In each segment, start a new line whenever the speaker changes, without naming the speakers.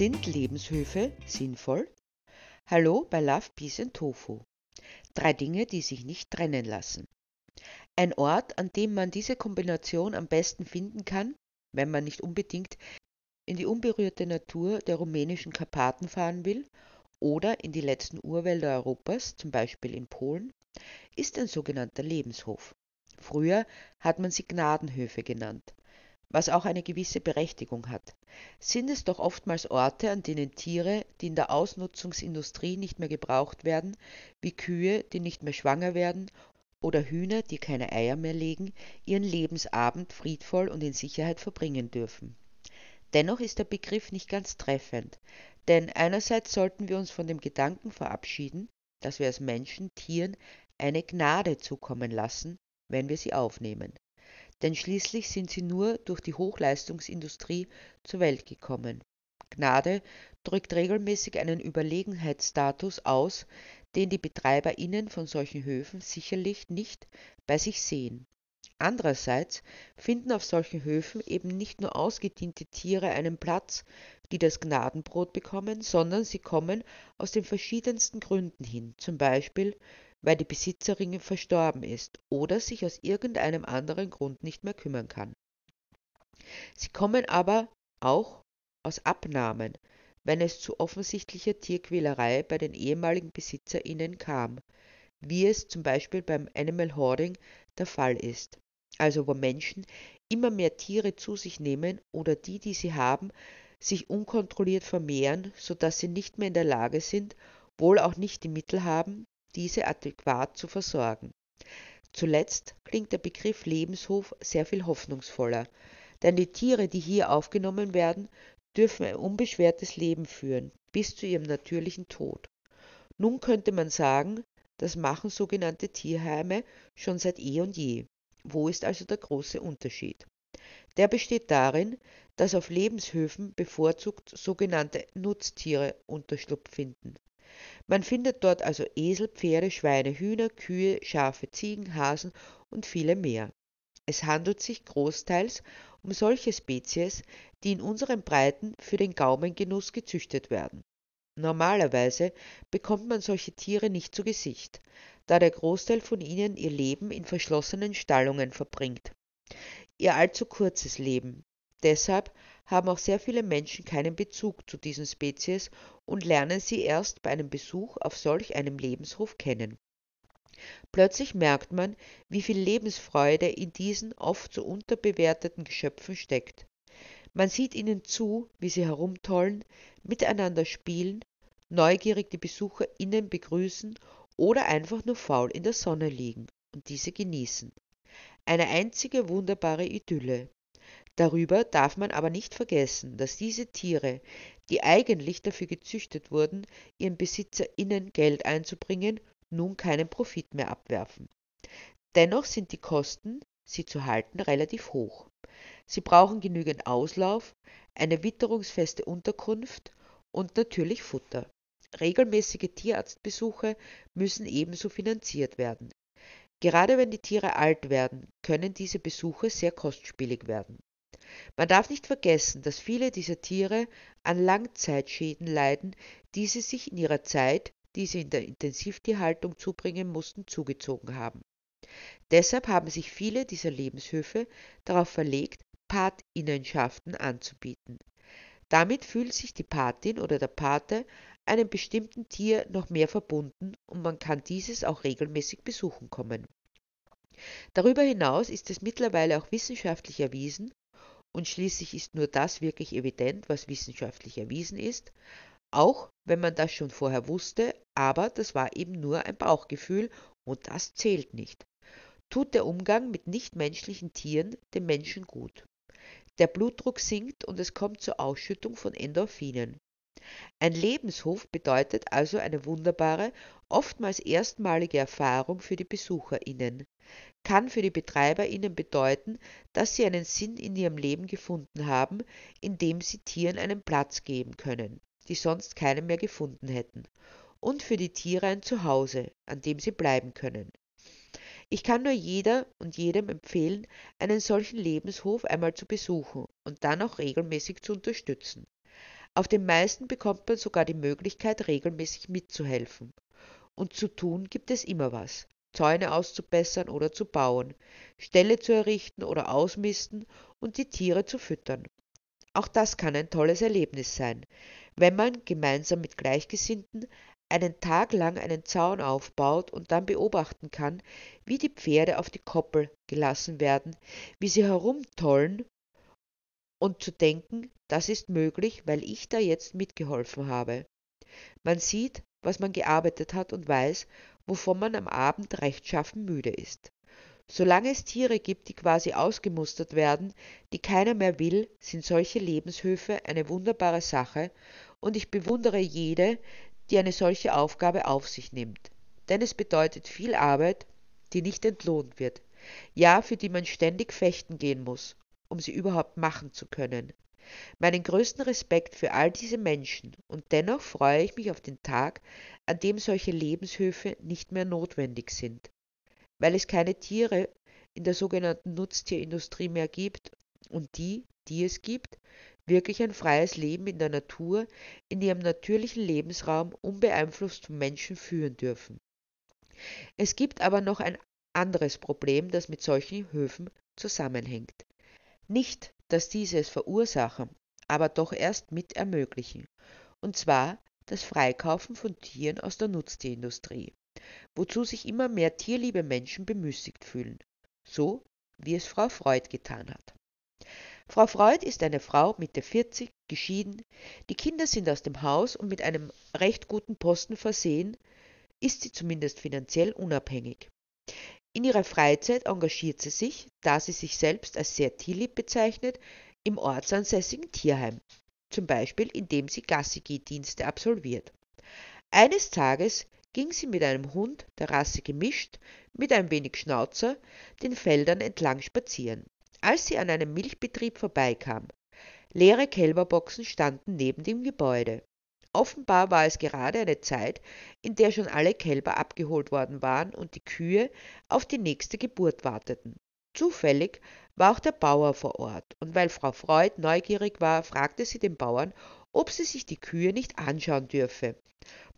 Sind Lebenshöfe sinnvoll? Hallo bei Love, Peace and Tofu. Drei Dinge, die sich nicht trennen lassen. Ein Ort, an dem man diese Kombination am besten finden kann, wenn man nicht unbedingt in die unberührte Natur der rumänischen Karpaten fahren will oder in die letzten Urwälder Europas, zum Beispiel in Polen, ist ein sogenannter Lebenshof. Früher hat man sie Gnadenhöfe genannt was auch eine gewisse Berechtigung hat, sind es doch oftmals Orte, an denen Tiere, die in der Ausnutzungsindustrie nicht mehr gebraucht werden, wie Kühe, die nicht mehr schwanger werden, oder Hühner, die keine Eier mehr legen, ihren Lebensabend friedvoll und in Sicherheit verbringen dürfen. Dennoch ist der Begriff nicht ganz treffend, denn einerseits sollten wir uns von dem Gedanken verabschieden, dass wir als Menschen Tieren eine Gnade zukommen lassen, wenn wir sie aufnehmen denn schließlich sind sie nur durch die Hochleistungsindustrie zur Welt gekommen. Gnade drückt regelmäßig einen Überlegenheitsstatus aus, den die BetreiberInnen von solchen Höfen sicherlich nicht bei sich sehen. Andererseits finden auf solchen Höfen eben nicht nur ausgediente Tiere einen Platz, die das Gnadenbrot bekommen, sondern sie kommen aus den verschiedensten Gründen hin, zum Beispiel weil die Besitzerin verstorben ist oder sich aus irgendeinem anderen Grund nicht mehr kümmern kann. Sie kommen aber auch aus Abnahmen, wenn es zu offensichtlicher Tierquälerei bei den ehemaligen BesitzerInnen kam, wie es zum Beispiel beim Animal Hoarding der Fall ist, also wo Menschen immer mehr Tiere zu sich nehmen oder die, die sie haben, sich unkontrolliert vermehren, sodass sie nicht mehr in der Lage sind, wohl auch nicht die Mittel haben, diese adäquat zu versorgen. Zuletzt klingt der Begriff Lebenshof sehr viel hoffnungsvoller, denn die Tiere, die hier aufgenommen werden, dürfen ein unbeschwertes Leben führen, bis zu ihrem natürlichen Tod. Nun könnte man sagen, das machen sogenannte Tierheime schon seit eh und je. Wo ist also der große Unterschied? Der besteht darin, dass auf Lebenshöfen bevorzugt sogenannte Nutztiere Unterschlupf finden. Man findet dort also Esel, Pferde, Schweine, Hühner, Kühe, Schafe, Ziegen, Hasen und viele mehr. Es handelt sich großteils um solche Spezies, die in unseren Breiten für den Gaumengenuss gezüchtet werden. Normalerweise bekommt man solche Tiere nicht zu Gesicht, da der Großteil von ihnen ihr Leben in verschlossenen Stallungen verbringt. Ihr allzu kurzes Leben. Deshalb haben auch sehr viele Menschen keinen Bezug zu diesen Spezies und lernen sie erst bei einem Besuch auf solch einem Lebenshof kennen. Plötzlich merkt man, wie viel Lebensfreude in diesen oft so unterbewerteten Geschöpfen steckt. Man sieht ihnen zu, wie sie herumtollen, miteinander spielen, neugierig die BesucherInnen begrüßen oder einfach nur faul in der Sonne liegen und diese genießen. Eine einzige wunderbare Idylle. Darüber darf man aber nicht vergessen, dass diese Tiere, die eigentlich dafür gezüchtet wurden, ihren BesitzerInnen Geld einzubringen, nun keinen Profit mehr abwerfen. Dennoch sind die Kosten, sie zu halten, relativ hoch. Sie brauchen genügend Auslauf, eine witterungsfeste Unterkunft und natürlich Futter. Regelmäßige Tierarztbesuche müssen ebenso finanziert werden. Gerade wenn die Tiere alt werden, können diese Besuche sehr kostspielig werden. Man darf nicht vergessen, dass viele dieser Tiere an Langzeitschäden leiden, die sie sich in ihrer Zeit, die sie in der Intensivtierhaltung zubringen mussten, zugezogen haben. Deshalb haben sich viele dieser Lebenshöfe darauf verlegt, Patinnenschaften anzubieten. Damit fühlt sich die Patin oder der Pate einem bestimmten Tier noch mehr verbunden und man kann dieses auch regelmäßig besuchen kommen. Darüber hinaus ist es mittlerweile auch wissenschaftlich erwiesen, und schließlich ist nur das wirklich evident, was wissenschaftlich erwiesen ist, auch wenn man das schon vorher wusste, aber das war eben nur ein Bauchgefühl und das zählt nicht. Tut der Umgang mit nichtmenschlichen Tieren dem Menschen gut. Der Blutdruck sinkt und es kommt zur Ausschüttung von Endorphinen. Ein Lebenshof bedeutet also eine wunderbare, oftmals erstmalige Erfahrung für die BesucherInnen kann für die BetreiberInnen bedeuten, dass sie einen Sinn in ihrem Leben gefunden haben, indem sie Tieren einen Platz geben können, die sonst keinen mehr gefunden hätten, und für die Tiere ein Zuhause, an dem sie bleiben können. Ich kann nur jeder und jedem empfehlen, einen solchen Lebenshof einmal zu besuchen und dann auch regelmäßig zu unterstützen. Auf den meisten bekommt man sogar die Möglichkeit, regelmäßig mitzuhelfen. Und zu tun gibt es immer was. Zäune auszubessern oder zu bauen, Ställe zu errichten oder ausmisten und die Tiere zu füttern. Auch das kann ein tolles Erlebnis sein, wenn man gemeinsam mit Gleichgesinnten einen Tag lang einen Zaun aufbaut und dann beobachten kann, wie die Pferde auf die Koppel gelassen werden, wie sie herumtollen und zu denken, das ist möglich, weil ich da jetzt mitgeholfen habe. Man sieht, was man gearbeitet hat und weiß, wovon man am Abend rechtschaffen müde ist. Solange es Tiere gibt, die quasi ausgemustert werden, die keiner mehr will, sind solche Lebenshöfe eine wunderbare Sache, und ich bewundere jede, die eine solche Aufgabe auf sich nimmt. Denn es bedeutet viel Arbeit, die nicht entlohnt wird, ja, für die man ständig fechten gehen muss, um sie überhaupt machen zu können. Meinen größten Respekt für all diese Menschen, und dennoch freue ich mich auf den Tag, an dem solche Lebenshöfe nicht mehr notwendig sind, weil es keine Tiere in der sogenannten Nutztierindustrie mehr gibt und die, die es gibt, wirklich ein freies Leben in der Natur, in ihrem natürlichen Lebensraum unbeeinflusst vom Menschen führen dürfen. Es gibt aber noch ein anderes Problem, das mit solchen Höfen zusammenhängt. Nicht, dass diese es verursachen, aber doch erst mit ermöglichen, und zwar das Freikaufen von Tieren aus der Nutztierindustrie, wozu sich immer mehr tierliebe Menschen bemüßigt fühlen, so wie es Frau Freud getan hat. Frau Freud ist eine Frau Mitte 40, geschieden, die Kinder sind aus dem Haus und mit einem recht guten Posten versehen, ist sie zumindest finanziell unabhängig. In ihrer Freizeit engagiert sie sich, da sie sich selbst als sehr tierlieb bezeichnet, im ortsansässigen Tierheim, zum Beispiel indem sie Gassigeh-Dienste absolviert. Eines Tages ging sie mit einem Hund der Rasse gemischt, mit ein wenig Schnauzer, den Feldern entlang spazieren als sie an einem Milchbetrieb vorbeikam. Leere Kälberboxen standen neben dem Gebäude. Offenbar war es gerade eine Zeit, in der schon alle Kälber abgeholt worden waren und die Kühe auf die nächste Geburt warteten. Zufällig war auch der Bauer vor Ort, und weil Frau Freud neugierig war, fragte sie den Bauern, ob sie sich die Kühe nicht anschauen dürfe.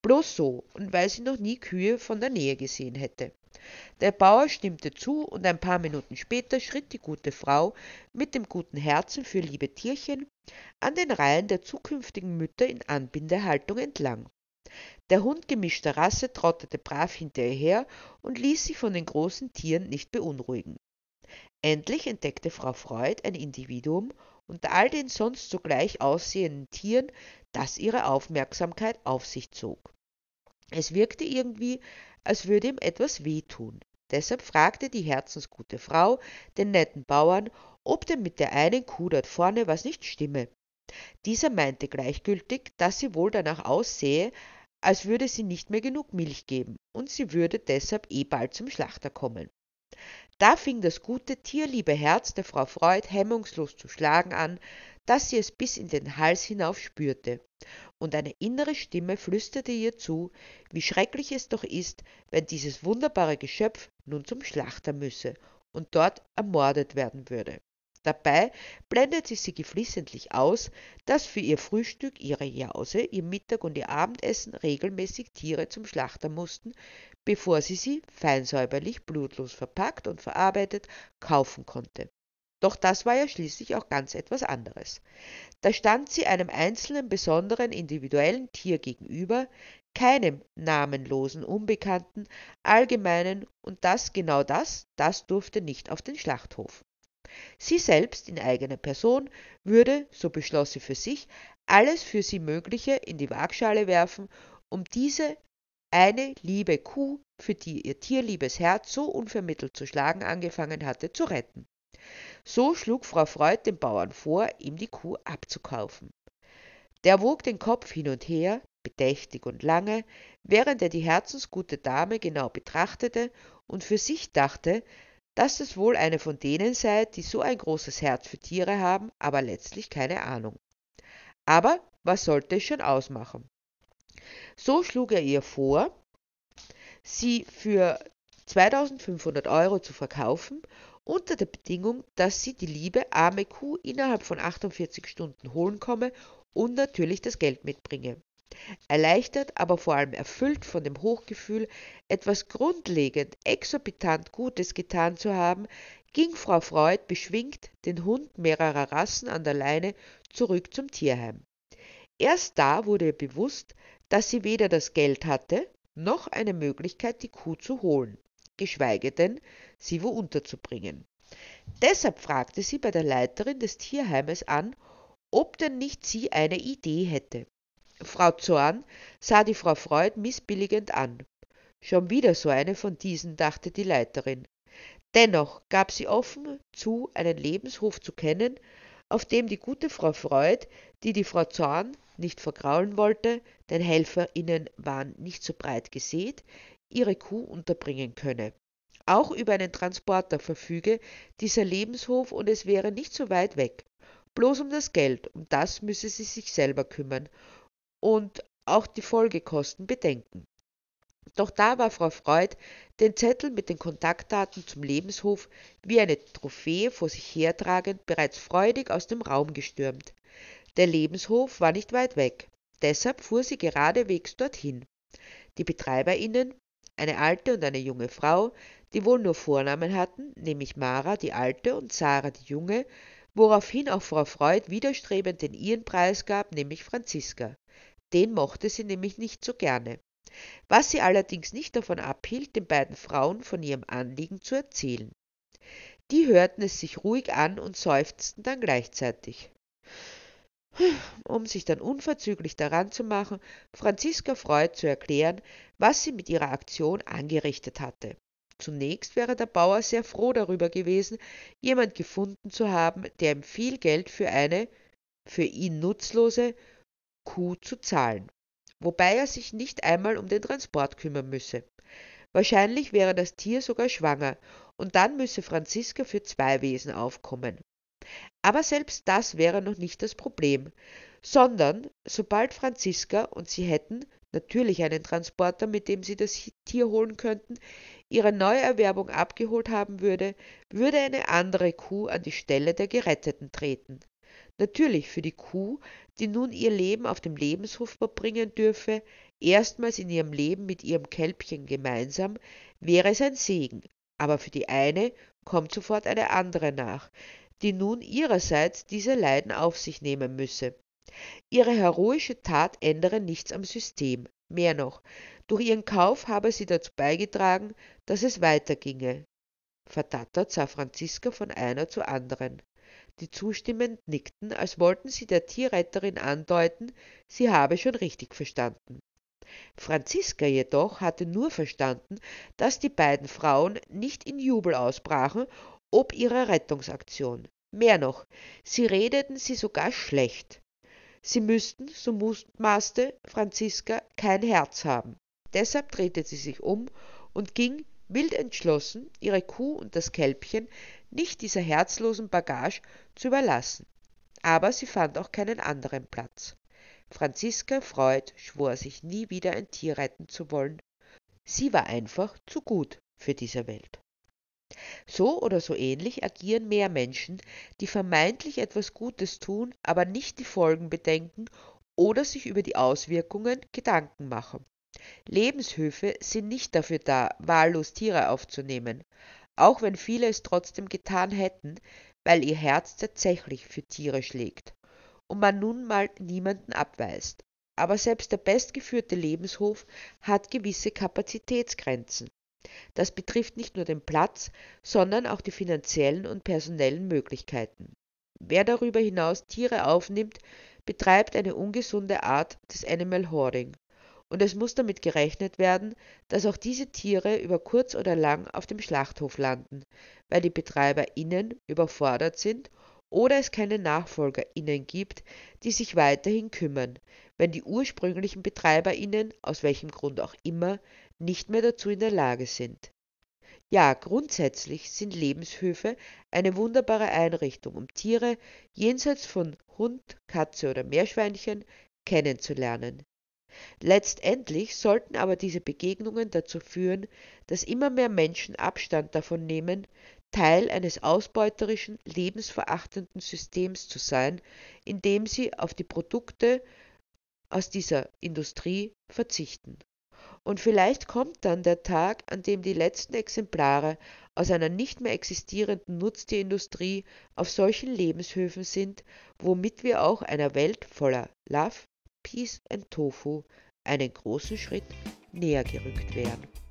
Bloß so, und weil sie noch nie Kühe von der Nähe gesehen hätte. Der Bauer stimmte zu, und ein paar Minuten später schritt die gute Frau mit dem guten Herzen für liebe Tierchen an den Reihen der zukünftigen Mütter in Anbindehaltung entlang. Der Hund gemischter Rasse trottete brav hinter ihr her und ließ sich von den großen Tieren nicht beunruhigen. Endlich entdeckte Frau Freud ein Individuum unter all den sonst so gleich aussehenden Tieren, das ihre Aufmerksamkeit auf sich zog. Es wirkte irgendwie, als würde ihm etwas wehtun. Deshalb fragte die herzensgute Frau den netten Bauern, ob denn mit der einen Kuh dort vorne was nicht stimme. Dieser meinte gleichgültig, dass sie wohl danach aussehe, als würde sie nicht mehr genug Milch geben, und sie würde deshalb eh bald zum Schlachter kommen. Da fing das gute, tierliebe Herz der Frau Freud hemmungslos zu schlagen an, dass sie es bis in den Hals hinauf spürte, und eine innere Stimme flüsterte ihr zu, wie schrecklich es doch ist, wenn dieses wunderbare Geschöpf nun zum Schlachter müsse und dort ermordet werden würde. Dabei blendete sie geflissentlich aus, dass für ihr Frühstück, ihre Jause, ihr Mittag und ihr Abendessen regelmäßig Tiere zum Schlachter mussten, bevor sie sie, feinsäuberlich, blutlos verpackt und verarbeitet, kaufen konnte. Doch das war ja schließlich auch ganz etwas anderes. Da stand sie einem einzelnen besonderen individuellen Tier gegenüber, keinem namenlosen, unbekannten, allgemeinen und das genau das, das durfte nicht auf den Schlachthof. Sie selbst in eigener Person würde, so beschloss sie für sich, alles für sie Mögliche in die Waagschale werfen, um diese eine liebe Kuh, für die ihr tierliebes Herz so unvermittelt zu schlagen angefangen hatte, zu retten. So schlug Frau Freud dem Bauern vor, ihm die Kuh abzukaufen. Der wog den Kopf hin und her, bedächtig und lange, während er die herzensgute Dame genau betrachtete und für sich dachte, dass es wohl eine von denen sei, die so ein großes Herz für Tiere haben, aber letztlich keine Ahnung. Aber was sollte es schon ausmachen? So schlug er ihr vor, sie für 2500 Euro zu verkaufen unter der Bedingung, dass sie die liebe arme Kuh innerhalb von 48 Stunden holen komme und natürlich das Geld mitbringe. Erleichtert, aber vor allem erfüllt von dem Hochgefühl, etwas grundlegend, exorbitant Gutes getan zu haben, ging Frau Freud beschwingt, den Hund mehrerer Rassen an der Leine, zurück zum Tierheim. Erst da wurde ihr bewusst, dass sie weder das Geld hatte, noch eine Möglichkeit, die Kuh zu holen, geschweige denn, sie wo unterzubringen. Deshalb fragte sie bei der Leiterin des Tierheimes an, ob denn nicht sie eine Idee hätte. Frau Zorn sah die Frau Freud missbilligend an. Schon wieder so eine von diesen, dachte die Leiterin. Dennoch gab sie offen zu, einen Lebenshof zu kennen, auf dem die gute Frau Freud, die die Frau Zorn nicht vergraulen wollte, denn HelferInnen waren nicht so breit gesät, ihre Kuh unterbringen könne. Auch über einen Transporter verfüge dieser Lebenshof und es wäre nicht so weit weg. Bloß um das Geld, um das müsse sie sich selber kümmern und auch die Folgekosten bedenken. Doch da war Frau Freud den Zettel mit den Kontaktdaten zum Lebenshof wie eine Trophäe vor sich hertragend bereits freudig aus dem Raum gestürmt. Der Lebenshof war nicht weit weg, deshalb fuhr sie geradewegs dorthin. Die BetreiberInnen, eine alte und eine junge Frau, die wohl nur Vornamen hatten, nämlich Mara die alte und Sarah die junge, woraufhin auch Frau Freud widerstrebend den ihren Preis gab, nämlich Franziska. Den mochte sie nämlich nicht so gerne. Was sie allerdings nicht davon abhielt, den beiden Frauen von ihrem Anliegen zu erzählen. Die hörten es sich ruhig an und seufzten dann gleichzeitig. Um sich dann unverzüglich daran zu machen, Franziska Freud zu erklären, was sie mit ihrer Aktion angerichtet hatte. Zunächst wäre der Bauer sehr froh darüber gewesen, jemand gefunden zu haben, der ihm viel Geld für eine, für ihn nutzlose Kuh zu zahlen, wobei er sich nicht einmal um den Transport kümmern müsse. Wahrscheinlich wäre das Tier sogar schwanger, und dann müsse Franziska für zwei Wesen aufkommen. Aber selbst das wäre noch nicht das Problem, sondern sobald Franziska und sie hätten natürlich einen Transporter, mit dem sie das Tier holen könnten, ihre Neuerwerbung abgeholt haben würde, würde eine andere Kuh an die Stelle der Geretteten treten. Natürlich für die Kuh, die nun ihr Leben auf dem Lebenshof verbringen dürfe, erstmals in ihrem Leben mit ihrem Kälbchen gemeinsam, wäre es ein Segen, aber für die eine kommt sofort eine andere nach, die nun ihrerseits diese Leiden auf sich nehmen müsse. Ihre heroische Tat ändere nichts am System. Mehr noch, durch ihren Kauf habe sie dazu beigetragen, dass es weiterginge. Verdattert sah Franziska von einer zur anderen. Die zustimmend nickten, als wollten sie der Tierretterin andeuten, sie habe schon richtig verstanden. Franziska jedoch hatte nur verstanden, dass die beiden Frauen nicht in Jubel ausbrachen ob ihrer Rettungsaktion. Mehr noch, sie redeten sie sogar schlecht. Sie müssten, so mutmaßte Franziska, kein Herz haben. Deshalb drehte sie sich um und ging, wild entschlossen, ihre Kuh und das Kälbchen nicht dieser herzlosen Bagage zu überlassen. Aber sie fand auch keinen anderen Platz. Franziska Freud schwor sich nie wieder ein Tier retten zu wollen. Sie war einfach zu gut für diese Welt. So oder so ähnlich agieren mehr Menschen, die vermeintlich etwas Gutes tun, aber nicht die Folgen bedenken oder sich über die Auswirkungen Gedanken machen. Lebenshöfe sind nicht dafür da, wahllos Tiere aufzunehmen, auch wenn viele es trotzdem getan hätten, weil ihr Herz tatsächlich für Tiere schlägt und man nun mal niemanden abweist. Aber selbst der bestgeführte Lebenshof hat gewisse Kapazitätsgrenzen. Das betrifft nicht nur den Platz, sondern auch die finanziellen und personellen Möglichkeiten. Wer darüber hinaus Tiere aufnimmt, betreibt eine ungesunde Art des Animal Hoarding. Und es muss damit gerechnet werden, dass auch diese Tiere über kurz oder lang auf dem Schlachthof landen, weil die BetreiberInnen überfordert sind oder es keine NachfolgerInnen gibt, die sich weiterhin kümmern, wenn die ursprünglichen BetreiberInnen, aus welchem Grund auch immer, nicht mehr dazu in der Lage sind. Ja, grundsätzlich sind Lebenshöfe eine wunderbare Einrichtung, um Tiere jenseits von Hund, Katze oder Meerschweinchen kennenzulernen. Letztendlich sollten aber diese Begegnungen dazu führen, dass immer mehr Menschen Abstand davon nehmen, Teil eines ausbeuterischen, lebensverachtenden Systems zu sein, in dem sie auf die Produkte aus dieser Industrie verzichten. Und vielleicht kommt dann der Tag, an dem die letzten Exemplare aus einer nicht mehr existierenden Nutztierindustrie auf solchen Lebenshöfen sind, womit wir auch einer Welt voller Love, Peace and Tofu einen großen Schritt näher gerückt wären.